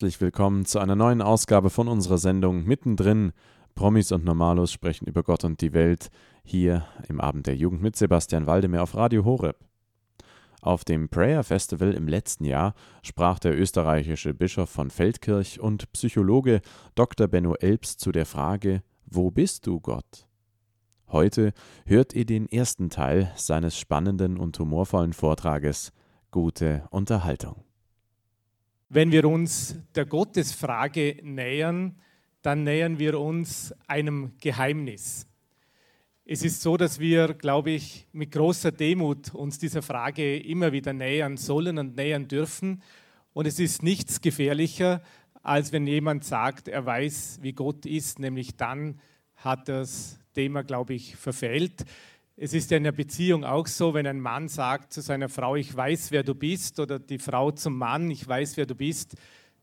Herzlich willkommen zu einer neuen Ausgabe von unserer Sendung Mittendrin. Promis und Normalos sprechen über Gott und die Welt hier im Abend der Jugend mit Sebastian Waldemar auf Radio Horeb. Auf dem Prayer Festival im letzten Jahr sprach der österreichische Bischof von Feldkirch und Psychologe Dr. Benno Elbs zu der Frage: Wo bist du, Gott? Heute hört ihr den ersten Teil seines spannenden und humorvollen Vortrages. Gute Unterhaltung. Wenn wir uns der Gottesfrage nähern, dann nähern wir uns einem Geheimnis. Es ist so, dass wir, glaube ich, mit großer Demut uns dieser Frage immer wieder nähern sollen und nähern dürfen. Und es ist nichts gefährlicher, als wenn jemand sagt, er weiß, wie Gott ist, nämlich dann hat das Thema, glaube ich, verfehlt. Es ist ja in der Beziehung auch so, wenn ein Mann sagt zu seiner Frau, ich weiß, wer du bist, oder die Frau zum Mann, ich weiß, wer du bist,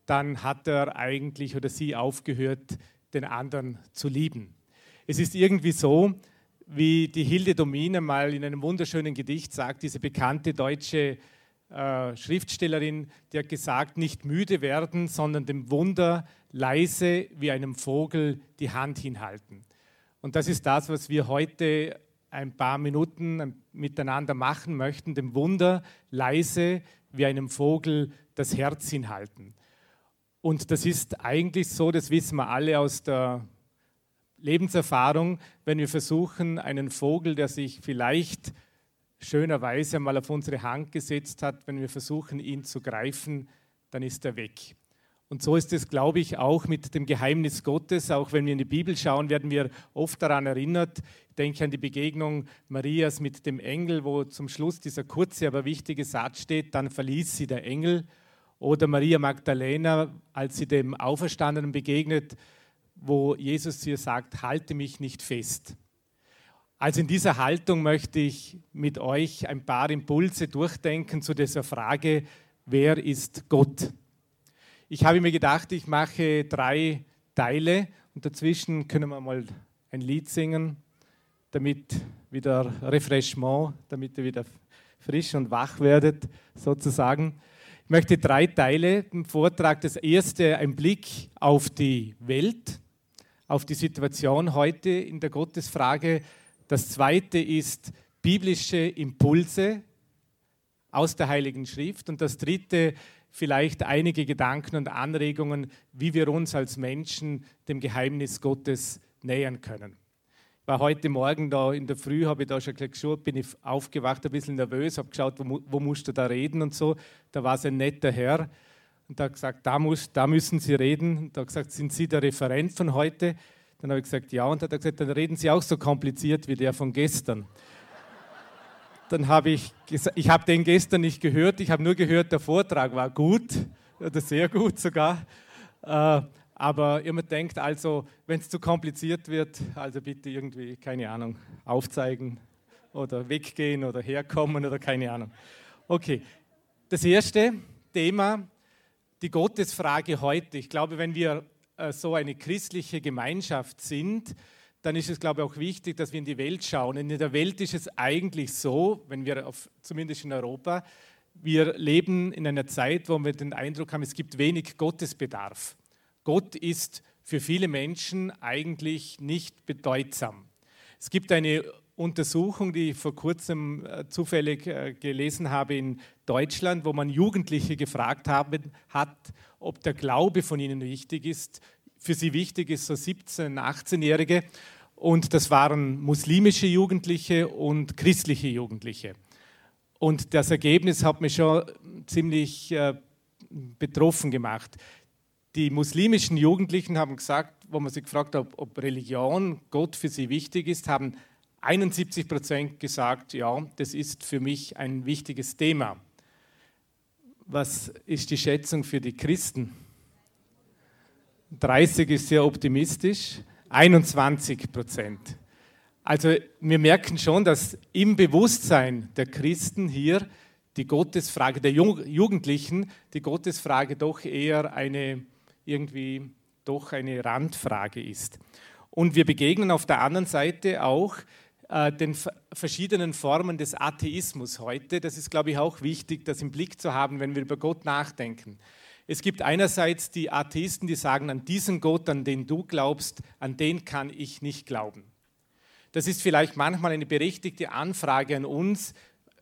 dann hat er eigentlich oder sie aufgehört, den anderen zu lieben. Es ist irgendwie so, wie die Hilde Domine mal in einem wunderschönen Gedicht sagt, diese bekannte deutsche äh, Schriftstellerin, die hat gesagt, nicht müde werden, sondern dem Wunder leise wie einem Vogel die Hand hinhalten. Und das ist das, was wir heute ein paar Minuten miteinander machen möchten, dem Wunder leise wie einem Vogel das Herz hinhalten. Und das ist eigentlich so, das wissen wir alle aus der Lebenserfahrung, wenn wir versuchen, einen Vogel, der sich vielleicht schönerweise mal auf unsere Hand gesetzt hat, wenn wir versuchen, ihn zu greifen, dann ist er weg. Und so ist es, glaube ich, auch mit dem Geheimnis Gottes. Auch wenn wir in die Bibel schauen, werden wir oft daran erinnert. Ich denke an die Begegnung Marias mit dem Engel, wo zum Schluss dieser kurze, aber wichtige Satz steht, dann verließ sie der Engel. Oder Maria Magdalena, als sie dem Auferstandenen begegnet, wo Jesus ihr sagt, halte mich nicht fest. Also in dieser Haltung möchte ich mit euch ein paar Impulse durchdenken zu dieser Frage, wer ist Gott? Ich habe mir gedacht, ich mache drei Teile und dazwischen können wir mal ein Lied singen, damit wieder Refreshment, damit ihr wieder frisch und wach werdet, sozusagen. Ich möchte drei Teile im Vortrag. Das erste ein Blick auf die Welt, auf die Situation heute in der Gottesfrage. Das zweite ist biblische Impulse aus der Heiligen Schrift. Und das dritte vielleicht einige Gedanken und Anregungen, wie wir uns als Menschen dem Geheimnis Gottes nähern können. Ich war heute Morgen da in der Früh, habe ich da schon geschaut, bin ich aufgewacht, ein bisschen nervös, habe geschaut, wo, wo musst du da reden und so. Da war es ein netter Herr und hat gesagt, da, muss, da müssen Sie reden. Und da hat gesagt, sind Sie der Referent von heute? Dann habe ich gesagt, ja. Und hat er gesagt, dann reden Sie auch so kompliziert wie der von gestern. Dann habe ich, ich habe den gestern nicht gehört, ich habe nur gehört, der Vortrag war gut oder sehr gut sogar. Äh, aber ihr denkt also, wenn es zu kompliziert wird, also bitte irgendwie, keine Ahnung, aufzeigen oder weggehen oder herkommen oder keine Ahnung. Okay, das erste Thema, die Gottesfrage heute. Ich glaube, wenn wir äh, so eine christliche Gemeinschaft sind, dann ist es, glaube ich, auch wichtig, dass wir in die Welt schauen. in der Welt ist es eigentlich so, wenn wir auf, zumindest in Europa, wir leben in einer Zeit, wo wir den Eindruck haben, es gibt wenig Gottesbedarf. Gott ist für viele Menschen eigentlich nicht bedeutsam. Es gibt eine Untersuchung, die ich vor kurzem äh, zufällig äh, gelesen habe in Deutschland, wo man Jugendliche gefragt haben, hat, ob der Glaube von ihnen wichtig ist. Für sie wichtig ist so 17-, 18-Jährige und das waren muslimische Jugendliche und christliche Jugendliche. Und das Ergebnis hat mich schon ziemlich äh, betroffen gemacht. Die muslimischen Jugendlichen haben gesagt, wo man sich gefragt hat, ob Religion, Gott für sie wichtig ist, haben 71 Prozent gesagt, ja, das ist für mich ein wichtiges Thema. Was ist die Schätzung für die Christen? 30 ist sehr optimistisch. 21 Prozent. Also wir merken schon, dass im Bewusstsein der Christen hier die Gottesfrage der Jugendlichen, die Gottesfrage doch eher eine irgendwie doch eine Randfrage ist. Und wir begegnen auf der anderen Seite auch äh, den verschiedenen Formen des Atheismus heute. Das ist, glaube ich, auch wichtig, das im Blick zu haben, wenn wir über Gott nachdenken. Es gibt einerseits die Atheisten, die sagen, an diesen Gott, an den du glaubst, an den kann ich nicht glauben. Das ist vielleicht manchmal eine berechtigte Anfrage an uns,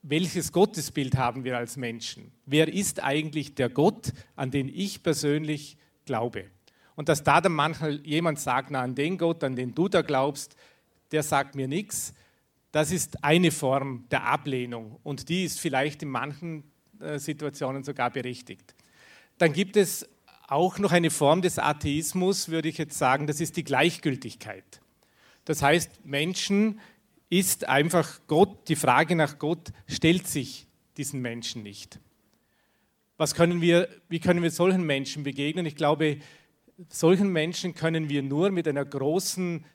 welches Gottesbild haben wir als Menschen? Wer ist eigentlich der Gott, an den ich persönlich glaube? Und dass da dann manchmal jemand sagt, na, an den Gott, an den du da glaubst, der sagt mir nichts, das ist eine Form der Ablehnung und die ist vielleicht in manchen äh, Situationen sogar berechtigt. Dann gibt es auch noch eine Form des Atheismus, würde ich jetzt sagen, das ist die Gleichgültigkeit. Das heißt, Menschen ist einfach Gott, die Frage nach Gott stellt sich diesen Menschen nicht. Was können wir, wie können wir solchen Menschen begegnen? Ich glaube, solchen Menschen können wir nur mit einer großen,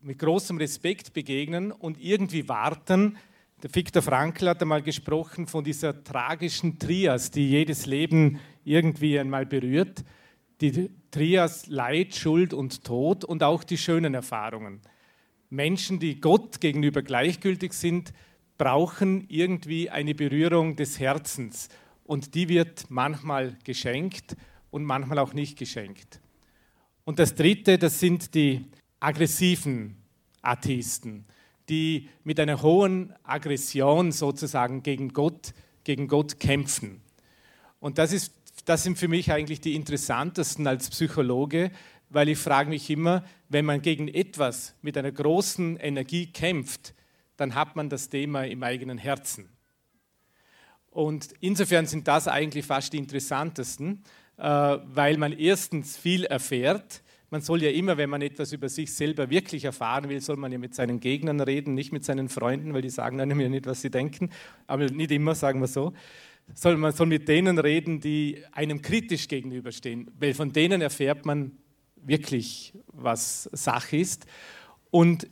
mit großem Respekt begegnen und irgendwie warten. Der Viktor Frankl hat einmal gesprochen von dieser tragischen Trias, die jedes Leben irgendwie einmal berührt. Die Trias Leid, Schuld und Tod und auch die schönen Erfahrungen. Menschen, die Gott gegenüber gleichgültig sind, brauchen irgendwie eine Berührung des Herzens. Und die wird manchmal geschenkt und manchmal auch nicht geschenkt. Und das Dritte, das sind die aggressiven Atheisten, die mit einer hohen Aggression sozusagen gegen Gott, gegen Gott kämpfen. Und das, ist, das sind für mich eigentlich die interessantesten als Psychologe, weil ich frage mich immer, wenn man gegen etwas mit einer großen Energie kämpft, dann hat man das Thema im eigenen Herzen. Und insofern sind das eigentlich fast die interessantesten, äh, weil man erstens viel erfährt. Man soll ja immer, wenn man etwas über sich selber wirklich erfahren will, soll man ja mit seinen Gegnern reden, nicht mit seinen Freunden, weil die sagen einem ja nicht, was sie denken. Aber nicht immer, sagen wir so. Soll man soll mit denen reden, die einem kritisch gegenüberstehen, weil von denen erfährt man wirklich was Sache ist. Und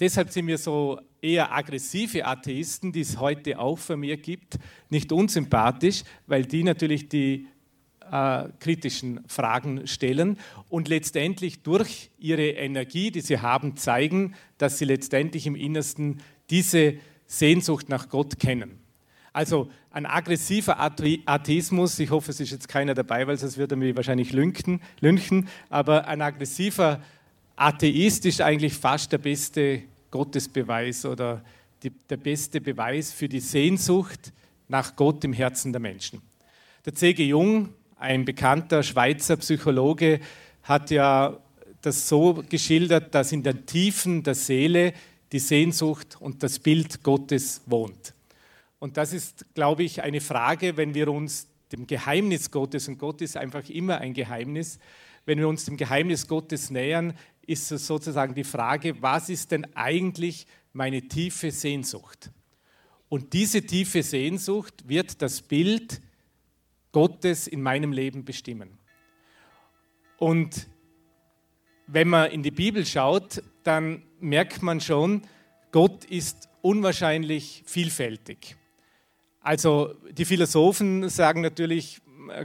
deshalb sind mir so eher aggressive Atheisten, die es heute auch von mir gibt, nicht unsympathisch, weil die natürlich die äh, kritischen Fragen stellen und letztendlich durch ihre Energie, die sie haben, zeigen, dass sie letztendlich im Innersten diese Sehnsucht nach Gott kennen. Also ein aggressiver Atheismus, ich hoffe, es ist jetzt keiner dabei, weil sonst wird er mich wahrscheinlich lünchen, lünchen, aber ein aggressiver Atheist ist eigentlich fast der beste Gottesbeweis oder die, der beste Beweis für die Sehnsucht nach Gott im Herzen der Menschen. Der C.G. Jung, ein bekannter Schweizer Psychologe, hat ja das so geschildert, dass in den Tiefen der Seele die Sehnsucht und das Bild Gottes wohnt. Und das ist, glaube ich, eine Frage, wenn wir uns dem Geheimnis Gottes, und Gott ist einfach immer ein Geheimnis, wenn wir uns dem Geheimnis Gottes nähern, ist es sozusagen die Frage, was ist denn eigentlich meine tiefe Sehnsucht? Und diese tiefe Sehnsucht wird das Bild Gottes in meinem Leben bestimmen. Und wenn man in die Bibel schaut, dann merkt man schon, Gott ist unwahrscheinlich vielfältig. Also die Philosophen sagen natürlich,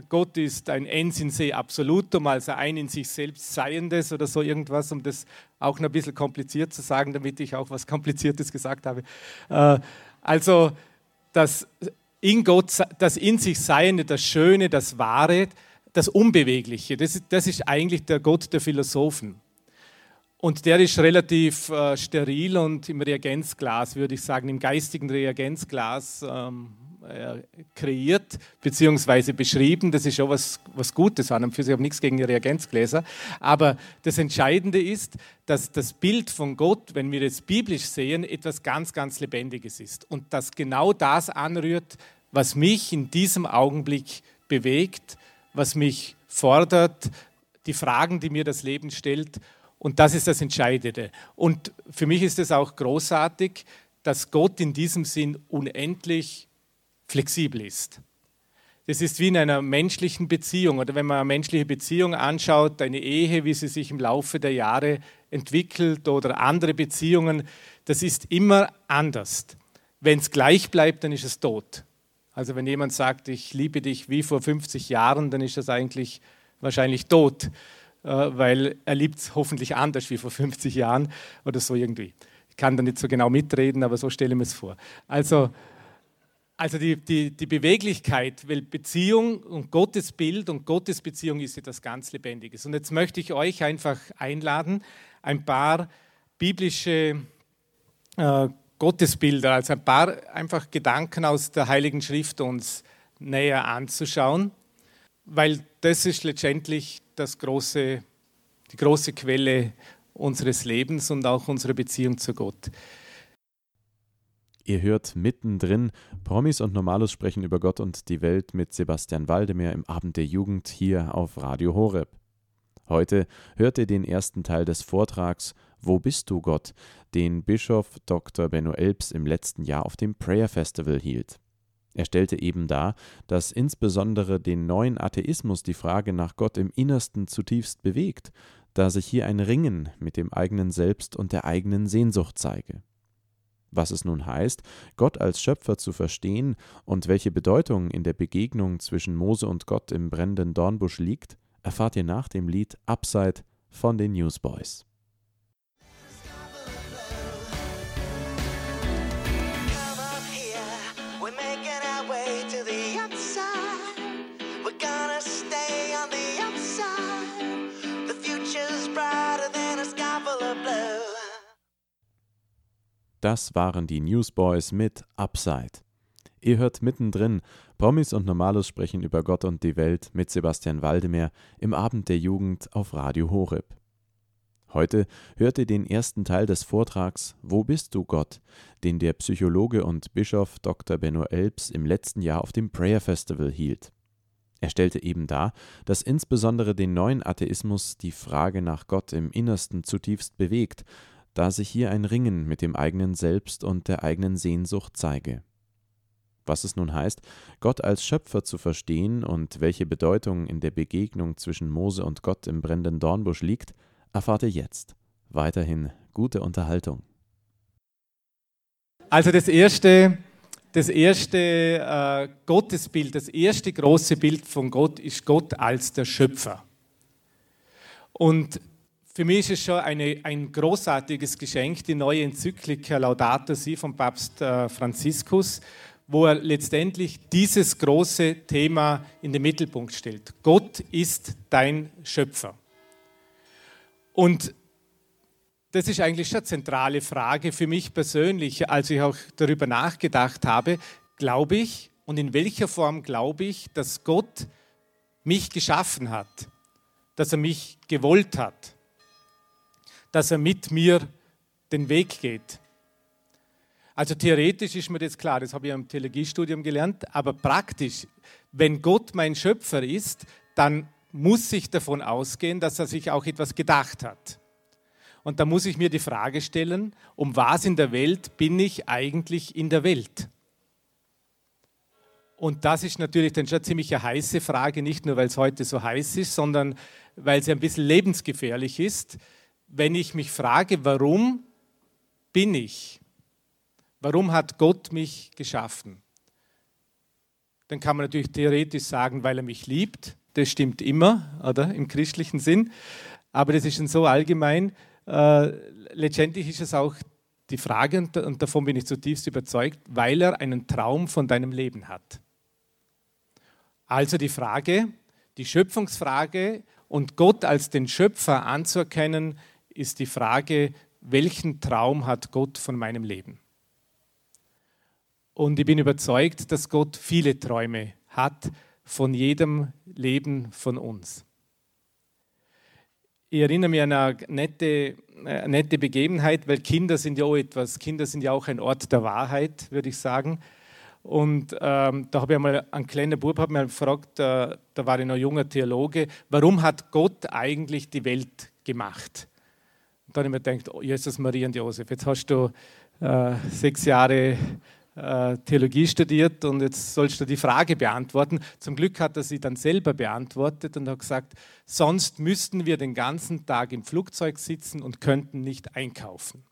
Gott ist ein Ens in se absolutum, also ein in sich selbst Seiendes oder so irgendwas, um das auch noch ein bisschen kompliziert zu sagen, damit ich auch was Kompliziertes gesagt habe. Äh, also das in Gott, das in sich Seiende, das Schöne, das Wahre, das Unbewegliche, das ist, das ist eigentlich der Gott der Philosophen. Und der ist relativ äh, steril und im Reagenzglas, würde ich sagen, im geistigen Reagenzglas ähm, äh, kreiert bzw. beschrieben. Das ist schon was, was Gutes an und für sich. Ich nichts gegen die Reagenzgläser. Aber das Entscheidende ist, dass das Bild von Gott, wenn wir es biblisch sehen, etwas ganz, ganz Lebendiges ist. Und dass genau das anrührt, was mich in diesem Augenblick bewegt, was mich fordert, die Fragen, die mir das Leben stellt. Und das ist das Entscheidende. Und für mich ist es auch großartig, dass Gott in diesem Sinn unendlich flexibel ist. Das ist wie in einer menschlichen Beziehung oder wenn man eine menschliche Beziehung anschaut, eine Ehe, wie sie sich im Laufe der Jahre entwickelt oder andere Beziehungen, das ist immer anders. Wenn es gleich bleibt, dann ist es tot. Also wenn jemand sagt, ich liebe dich wie vor 50 Jahren, dann ist das eigentlich wahrscheinlich tot, äh, weil er liebt es hoffentlich anders wie vor 50 Jahren oder so irgendwie. Ich kann da nicht so genau mitreden, aber so stelle ich mir es vor. Also Also die, die, die Beweglichkeit, weil Beziehung und Gottes Bild und Gottes Beziehung ist etwas ganz Lebendiges. Und jetzt möchte ich euch einfach einladen, ein paar biblische äh, Gottesbilder, also ein paar einfach Gedanken aus der Heiligen Schrift uns näher anzuschauen, weil das ist letztendlich das große, die große Quelle unseres Lebens und auch unserer Beziehung zu Gott. Ihr hört mittendrin Promis und Normalos sprechen über Gott und die Welt mit Sebastian Waldemar im Abend der Jugend hier auf Radio Horeb. Heute hört ihr den ersten Teil des Vortrags Wo bist du Gott, den Bischof Dr. Benno Elbs im letzten Jahr auf dem Prayer Festival hielt. Er stellte eben dar, dass insbesondere den neuen Atheismus die Frage nach Gott im Innersten zutiefst bewegt, da sich hier ein Ringen mit dem eigenen Selbst und der eigenen Sehnsucht zeige. Was es nun heißt, Gott als Schöpfer zu verstehen und welche Bedeutung in der Begegnung zwischen Mose und Gott im brennenden Dornbusch liegt, erfahrt ihr nach dem Lied Upside von den Newsboys. Das waren die Newsboys mit Upside. Ihr hört mittendrin Promis und Normalos sprechen über Gott und die Welt mit Sebastian Waldemar im Abend der Jugend auf Radio Horeb. Heute hört ihr den ersten Teil des Vortrags Wo bist du Gott, den der Psychologe und Bischof Dr. Benno Elbs im letzten Jahr auf dem Prayer Festival hielt. Er stellte eben dar, dass insbesondere den neuen Atheismus die Frage nach Gott im Innersten zutiefst bewegt da sich hier ein Ringen mit dem eigenen Selbst und der eigenen Sehnsucht zeige. Was es nun heißt, Gott als Schöpfer zu verstehen und welche Bedeutung in der Begegnung zwischen Mose und Gott im brennenden Dornbusch liegt, erfahrt ihr jetzt. Weiterhin gute Unterhaltung. Also das erste, das erste äh, Gottesbild, das erste große Bild von Gott ist Gott als der Schöpfer. Und für mich ist es schon eine, ein großartiges Geschenk, die neue Enzyklika Laudato Si vom Papst äh, Franziskus, wo er letztendlich dieses große Thema in den Mittelpunkt stellt. Gott ist dein Schöpfer. Und das ist eigentlich schon eine zentrale Frage für mich persönlich, als ich auch darüber nachgedacht habe, glaube ich und in welcher Form glaube ich, dass Gott mich geschaffen hat, dass er mich gewollt hat dass er mit mir den Weg geht. Also theoretisch ist mir das klar, das habe ich im Theologiestudium gelernt, aber praktisch, wenn Gott mein Schöpfer ist, dann muss ich davon ausgehen, dass er sich auch etwas gedacht hat. Und da muss ich mir die Frage stellen, um was in der Welt bin ich eigentlich in der Welt? Und das ist natürlich dann schon ziemlich eine heiße Frage, nicht nur weil es heute so heiß ist, sondern weil sie ein bisschen lebensgefährlich ist wenn ich mich frage, warum bin ich? Warum hat Gott mich geschaffen? Dann kann man natürlich theoretisch sagen, weil er mich liebt. Das stimmt immer, oder? Im christlichen Sinn. Aber das ist schon so allgemein. Äh, letztendlich ist es auch die Frage, und, und davon bin ich zutiefst überzeugt, weil er einen Traum von deinem Leben hat. Also die Frage, die Schöpfungsfrage und Gott als den Schöpfer anzuerkennen, ist die Frage, welchen Traum hat Gott von meinem Leben? Und ich bin überzeugt, dass Gott viele Träume hat von jedem Leben von uns. Ich erinnere mich an eine nette, eine äh, nette Begebenheit, weil Kinder sind ja auch etwas, Kinder sind ja auch ein Ort der Wahrheit, würde ich sagen. Und ähm, da habe ich einmal einen kleinen Bub hat mich gefragt, äh, da war ich noch junger Theologe, warum hat Gott eigentlich die Welt gemacht? Dann habe ich mir gedacht, oh, Jesus, Maria und Josef, jetzt hast du äh, sechs Jahre äh, Theologie studiert und jetzt sollst du die Frage beantworten. Zum Glück hat er sie dann selber beantwortet und hat gesagt, sonst müssten wir den ganzen Tag im Flugzeug sitzen und könnten nicht einkaufen.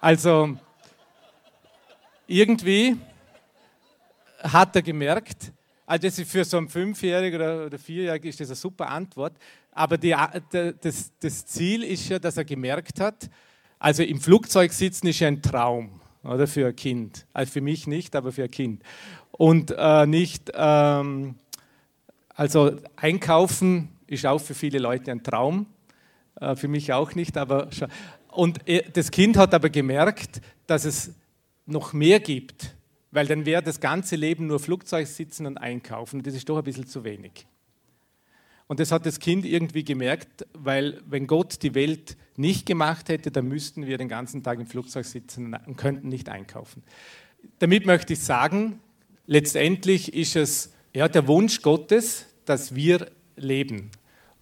Also irgendwie hat er gemerkt, also für so einen Fünfjährigen oder Vierjährigen ist das eine super Antwort. Aber die, das, das Ziel ist ja, dass er gemerkt hat, also im Flugzeug sitzen ist ja ein Traum. oder für ein Kind. Also für mich nicht, aber für ein Kind. Und äh, nicht, ähm, also einkaufen ist auch für viele Leute ein Traum, äh, für mich auch nicht, aber und das Kind hat aber gemerkt, dass es noch mehr gibt, weil dann wäre das ganze Leben nur Flugzeug sitzen und einkaufen. Das ist doch ein bisschen zu wenig. Und das hat das Kind irgendwie gemerkt, weil wenn Gott die Welt nicht gemacht hätte, dann müssten wir den ganzen Tag im Flugzeug sitzen und könnten nicht einkaufen. Damit möchte ich sagen, letztendlich ist es ja, der Wunsch Gottes, dass wir leben.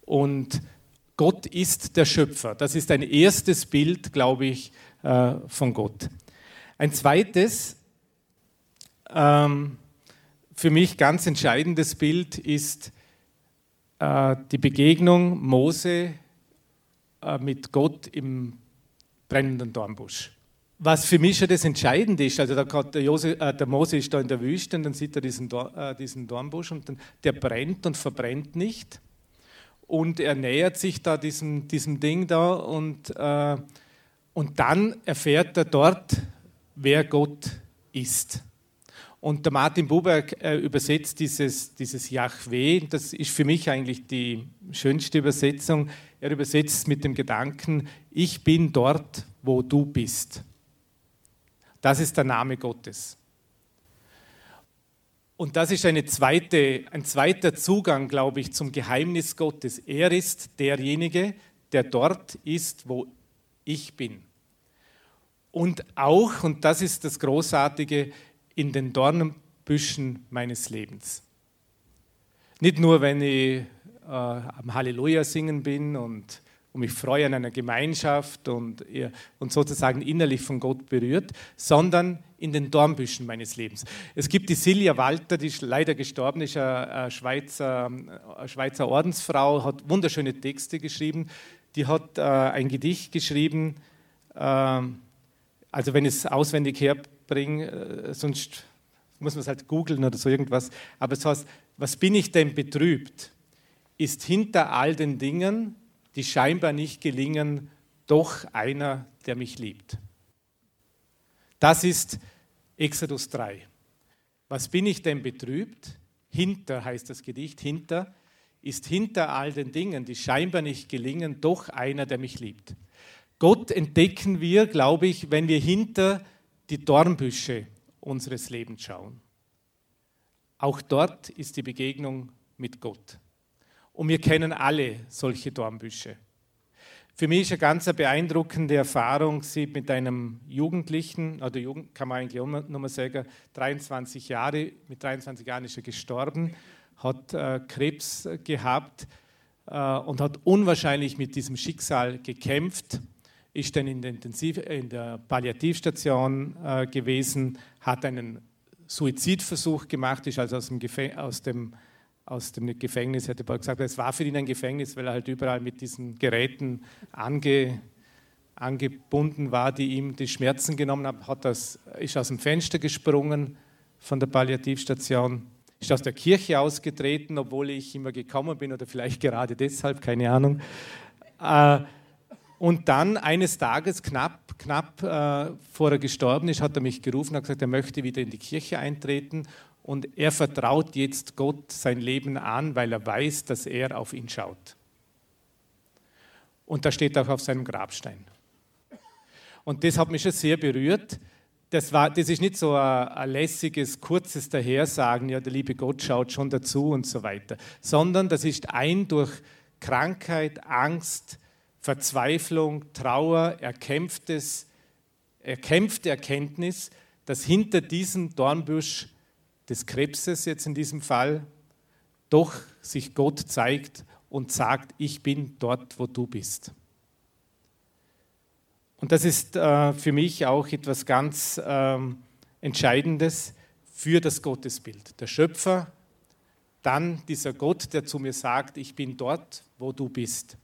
Und Gott ist der Schöpfer. Das ist ein erstes Bild, glaube ich, äh, von Gott. Ein zweites, ähm, für mich ganz entscheidendes Bild ist die Begegnung Mose äh, mit Gott im brennenden Dornbusch. Was für mich schon das Entscheidende ist, also der, Jose, äh, der Mose ist da in der Wüste und dann sieht er diesen, Dor, äh, diesen Dornbusch und dann, der brennt und verbrennt nicht. Und er nähert sich da diesem, diesem Ding da und, äh, und dann erfährt er dort, wer Gott ist. Und der Martin Buber äh, übersetzt dieses, dieses Yahweh, das ist für mich eigentlich die schönste Übersetzung. Er übersetzt mit dem Gedanken, ich bin dort, wo du bist. Das ist der Name Gottes. Und das ist zweite, ein zweiter Zugang, glaube ich, zum Geheimnis Gottes. Er ist derjenige, der dort ist, wo ich bin. Und auch, und das ist das Großartige, in den Dornenbüschen meines Lebens. Nicht nur, wenn ich äh, am Halleluja singen bin und, und mich freue an einer Gemeinschaft und, und sozusagen innerlich von Gott berührt, sondern in den Dornbüschen meines Lebens. Es gibt die Silja Walter, die ist leider gestorben ist, eine Schweizer, eine Schweizer Ordensfrau, hat wunderschöne Texte geschrieben. Die hat äh, ein Gedicht geschrieben, äh, also wenn ich es auswendig her bringe, äh, sonst muss man es halt googeln oder so irgendwas. Aber es heißt, was bin ich denn betrübt? Ist hinter all den Dingen, die scheinbar nicht gelingen, doch einer, der mich liebt. Das ist Exodus 3. Was bin ich denn betrübt? Hinter heißt das Gedicht, hinter ist hinter all den Dingen, die scheinbar nicht gelingen, doch einer, der mich liebt. Gott entdecken wir, glaube ich, wenn wir hinter die Dornbüsche unseres Lebens schauen. Auch dort ist die Begegnung mit Gott. Und wir kennen alle solche Dornbüsche. Für mich ist eine ganz beeindruckende Erfahrung, sie mit einem Jugendlichen, oder Jugend, kann man eigentlich nochmal sagen, 23 Jahre, mit 23 Jahren ist er gestorben, hat äh, Krebs gehabt äh, und hat unwahrscheinlich mit diesem Schicksal gekämpft ist dann in der, Intensiv in der Palliativstation äh, gewesen, hat einen Suizidversuch gemacht, ist also aus dem, aus dem, aus dem Gefängnis, hätte Paul gesagt, es war für ihn ein Gefängnis, weil er halt überall mit diesen Geräten ange, angebunden war, die ihm die Schmerzen genommen haben, hat das, ist aus dem Fenster gesprungen von der Palliativstation, ist aus der Kirche ausgetreten, obwohl ich immer gekommen bin oder vielleicht gerade deshalb, keine Ahnung. Äh, und dann eines Tages, knapp, knapp äh, vor er gestorben ist, hat er mich gerufen und gesagt, er möchte wieder in die Kirche eintreten und er vertraut jetzt Gott sein Leben an, weil er weiß, dass er auf ihn schaut. Und das steht auch auf seinem Grabstein. Und das hat mich schon sehr berührt. Das, war, das ist nicht so ein, ein lässiges, kurzes Dahersagen, ja, der liebe Gott schaut schon dazu und so weiter, sondern das ist ein durch Krankheit, Angst, Verzweiflung, Trauer, erkämpftes, erkämpfte Erkenntnis, dass hinter diesem Dornbusch des Krebses jetzt in diesem Fall doch sich Gott zeigt und sagt, ich bin dort, wo du bist. Und das ist äh, für mich auch etwas ganz ähm, Entscheidendes für das Gottesbild. Der Schöpfer, dann dieser Gott, der zu mir sagt, ich bin dort, wo du bist.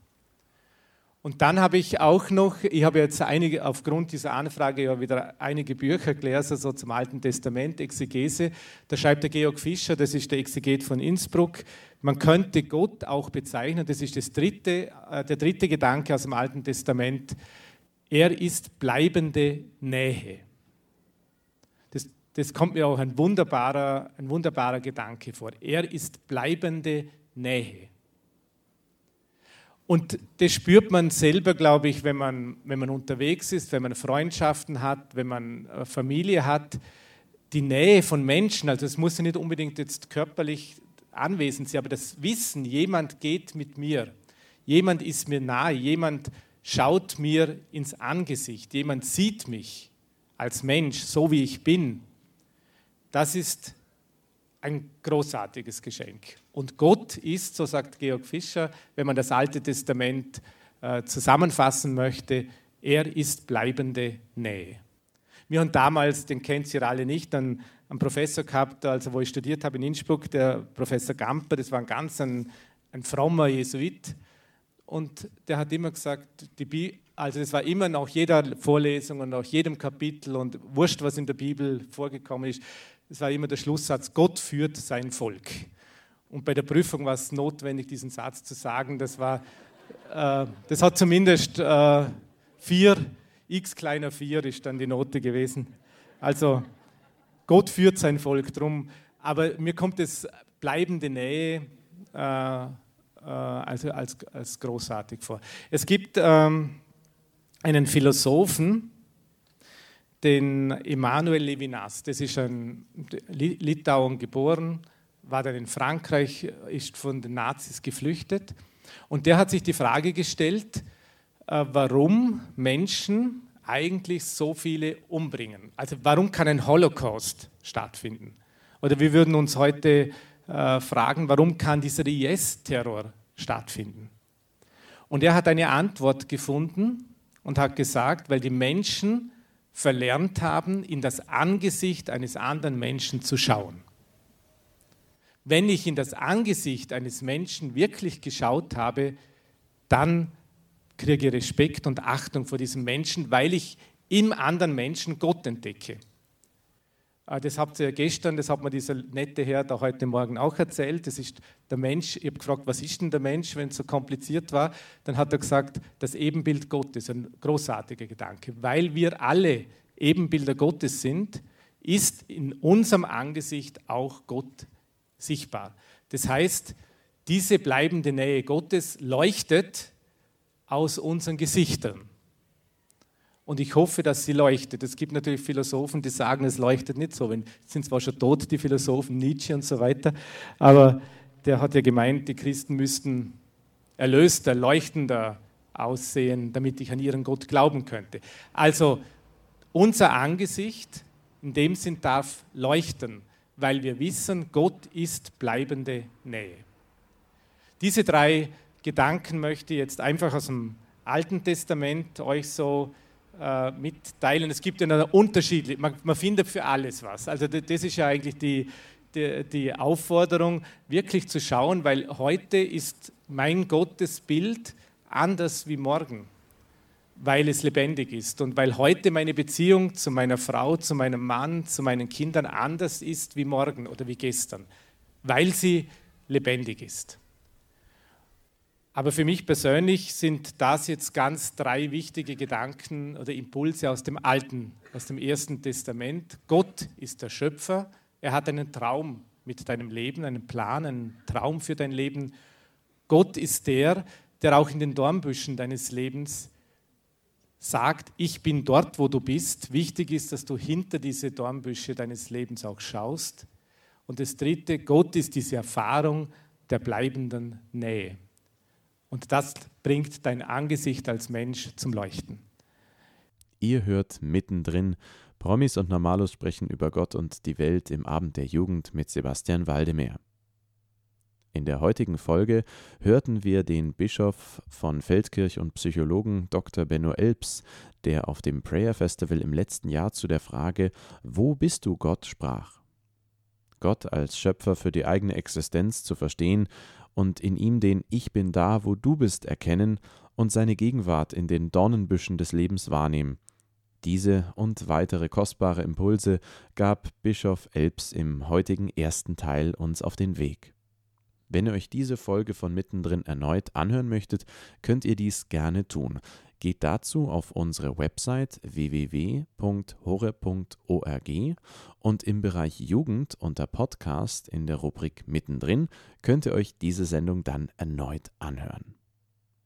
Und dann habe ich auch noch, ich habe jetzt einige, aufgrund dieser Anfrage ja wieder einige Bücher gelesen, so zum Alten Testament, Exegese. Da schreibt der Georg Fischer, das ist der Exeget von Innsbruck, man könnte Gott auch bezeichnen, das ist das dritte, äh, der dritte Gedanke aus dem Alten Testament, er ist bleibende Nähe. das kommt mir auch ein wunderbarer, ein wunderbarer Gedanke vor. Er ist bleibende Nähe. Und das spürt man selber, glaube ich, wenn man, wenn man unterwegs ist, wenn man Freundschaften hat, wenn man äh, Familie hat. Die Nähe von Menschen, also es muss ja nicht unbedingt jetzt körperlich anwesend sein, aber das Wissen, jemand geht mit mir, jemand ist mir nahe, jemand schaut mir ins Angesicht, jemand sieht mich als Mensch, so wie ich bin, das ist ein großartiges Geschenk. Und Gott ist, so sagt Georg Fischer, wenn man das Alte Testament äh, zusammenfassen möchte, er ist bleibende Nähe. Wir haben damals, den kennt ihr alle nicht, einen, einen, Professor gehabt, also wo ich studiert habe in Innsbruck, der Professor Gamper, das war ein ganz ein, ein frommer Jesuit. Und der hat immer gesagt, die also das war immer nach jeder Vorlesung und nach jedem Kapitel und wurscht, was in der Bibel vorgekommen ist, das war immer der Schlusssatz, Gott führt sein Volk. Und bei der Prüfung war es notwendig, diesen Satz zu sagen. Das, war, äh, das hat zumindest äh, vier, x kleiner vier ist dann die Note gewesen. Also Gott führt sein Volk drum. Aber mir kommt es bleibende Nähe äh, äh also als, als großartig vor. Es gibt ähm, einen Philosophen, den Emanuel Levinas. Das ist ein Litauen geboren, war dann in Frankreich, ist von den Nazis geflüchtet. Und der hat sich die Frage gestellt, äh, warum Menschen eigentlich so viele umbringen. Also warum kann ein Holocaust stattfinden? Oder wir würden uns heute äh, fragen, warum kann dieser IS-Terror stattfinden? Und er hat eine Antwort gefunden und hat gesagt, weil die Menschen verlernt haben, in das Angesicht eines anderen Menschen zu schauen. Wenn ich in das Angesicht eines Menschen wirklich geschaut habe, dann kriege ich Respekt und Achtung vor diesem Menschen, weil ich im anderen Menschen Gott entdecke. Ah, das habt ihr gestern, das hat mir dieser nette Herr da heute Morgen auch erzählt. Das ist der Mensch. Ich habe gefragt, was ist denn der Mensch, wenn es so kompliziert war? Dann hat er gesagt, das Ebenbild Gottes. Ein großartiger Gedanke. Weil wir alle Ebenbilder Gottes sind, ist in unserem Angesicht auch Gott sichtbar. Das heißt, diese bleibende Nähe Gottes leuchtet aus unseren Gesichtern. Und ich hoffe, dass sie leuchtet. Es gibt natürlich Philosophen, die sagen, es leuchtet nicht so. Wenn, sind zwar schon tot, die Philosophen, Nietzsche und so weiter, aber der hat ja gemeint, die Christen müssten erlöster, leuchtender aussehen, damit ich an ihren Gott glauben könnte. Also unser Angesicht in dem Sinn darf leuchten, weil wir wissen, Gott ist bleibende Nähe. Diese drei Gedanken möchte ich jetzt einfach aus dem Alten Testament euch so äh, mitteilen. Es gibt ja unterschiedliche, man, man, findet für alles was. Also das ist ja eigentlich die, die, die Aufforderung, wirklich zu schauen, weil heute ist mein Gottesbild anders wie morgen, weil es lebendig ist und weil heute meine Beziehung zu meiner Frau, zu meinem Mann, zu meinen Kindern anders ist wie morgen oder wie gestern, weil sie lebendig ist. Aber für mich persönlich sind das jetzt ganz drei wichtige Gedanken oder Impulse aus dem Alten, aus dem Ersten Testament. Gott ist der Schöpfer. Er hat einen Traum mit deinem Leben, einen Plan, einen Traum für dein Leben. Gott ist der, der auch in den Dornbüschen deines Lebens sagt, ich bin dort, wo du bist. Wichtig ist, dass du hinter diese Dornbüsche deines Lebens auch schaust. Und das Dritte, Gott ist diese Erfahrung der bleibenden Nähe. Und das bringt dein Angesicht als Mensch zum Leuchten. Ihr hört mittendrin. Promis und Normalos sprechen über Gott und die Welt im Abend der Jugend mit Sebastian Waldemeyer. In der heutigen Folge hörten wir den Bischof von Feldkirch und Psychologen Dr. Benno Elbs, der auf dem Prayer Festival im letzten Jahr zu der Frage Wo bist du Gott sprach. Gott als Schöpfer für die eigene Existenz zu verstehen und in ihm den Ich bin da, wo du bist erkennen und seine Gegenwart in den Dornenbüschen des Lebens wahrnehmen. Diese und weitere kostbare Impulse gab Bischof Elbs im heutigen ersten Teil uns auf den Weg. Wenn ihr euch diese Folge von Mittendrin erneut anhören möchtet, könnt ihr dies gerne tun. Geht dazu auf unsere Website www.hore.org und im Bereich Jugend unter Podcast in der Rubrik Mittendrin könnt ihr euch diese Sendung dann erneut anhören.